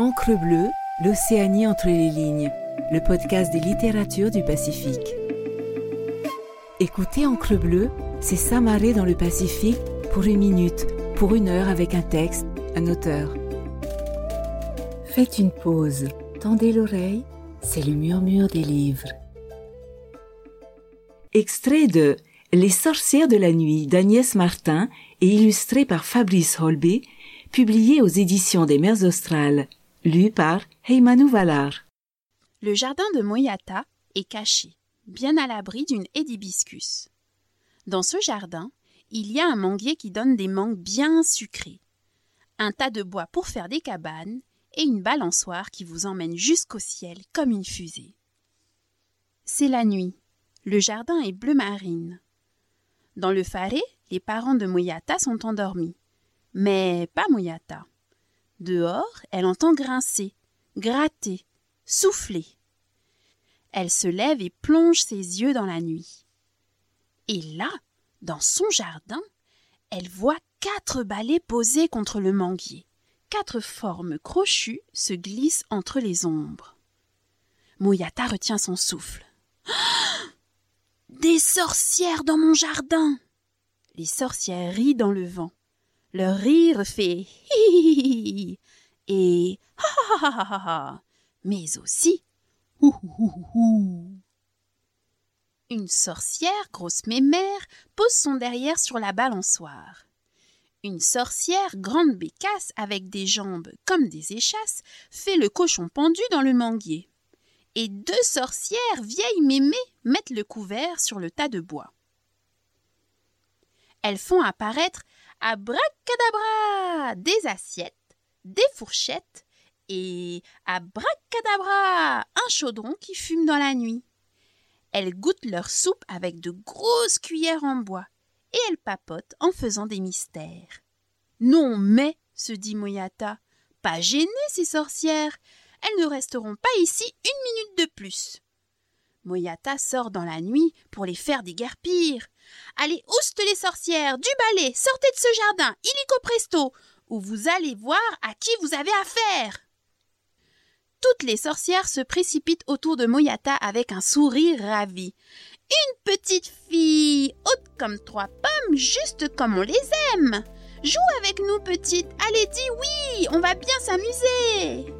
Encre bleue, l'Océanie entre les lignes, le podcast des littératures du Pacifique. Écoutez Encre bleue, c'est s'amarrer dans le Pacifique pour une minute, pour une heure avec un texte, un auteur. Faites une pause, tendez l'oreille, c'est le murmure des livres. Extrait de Les sorcières de la nuit d'Agnès Martin et illustré par Fabrice Holby, publié aux éditions des Mers Australes, lu par. Le jardin de Moyata est caché, bien à l'abri d'une hibiscus. Dans ce jardin, il y a un manguier qui donne des mangues bien sucrées, un tas de bois pour faire des cabanes et une balançoire qui vous emmène jusqu'au ciel comme une fusée. C'est la nuit. Le jardin est bleu marine. Dans le faré, les parents de Moyata sont endormis. Mais pas Moyata. Dehors, elle entend grincer, gratter, souffler. Elle se lève et plonge ses yeux dans la nuit. Et là, dans son jardin, elle voit quatre balais posés contre le manguier. Quatre formes crochues se glissent entre les ombres. Mouyata retient son souffle. Des sorcières dans mon jardin. Les sorcières rient dans le vent. Leur rire fait hi et ha ha ha ha mais aussi hou Une sorcière, grosse mémère, pose son derrière sur la balançoire. Une sorcière, grande bécasse, avec des jambes comme des échasses, fait le cochon pendu dans le manguier. Et deux sorcières, vieilles mémées, mettent le couvert sur le tas de bois. Elles font apparaître abracadabra des assiettes, des fourchettes et abracadabra un chaudron qui fume dans la nuit. Elles goûtent leur soupe avec de grosses cuillères en bois et elles papotent en faisant des mystères. Non, mais, se dit Moyata, pas gênées ces sorcières. Elles ne resteront pas ici une minute de plus. Moyata sort dans la nuit pour les faire déguerpir. Allez, ouste les sorcières, du balai, sortez de ce jardin, illico presto, ou vous allez voir à qui vous avez affaire. Toutes les sorcières se précipitent autour de Moyata avec un sourire ravi. Une petite fille, haute comme trois pommes, juste comme on les aime. Joue avec nous, petite. Allez, dis oui, on va bien s'amuser.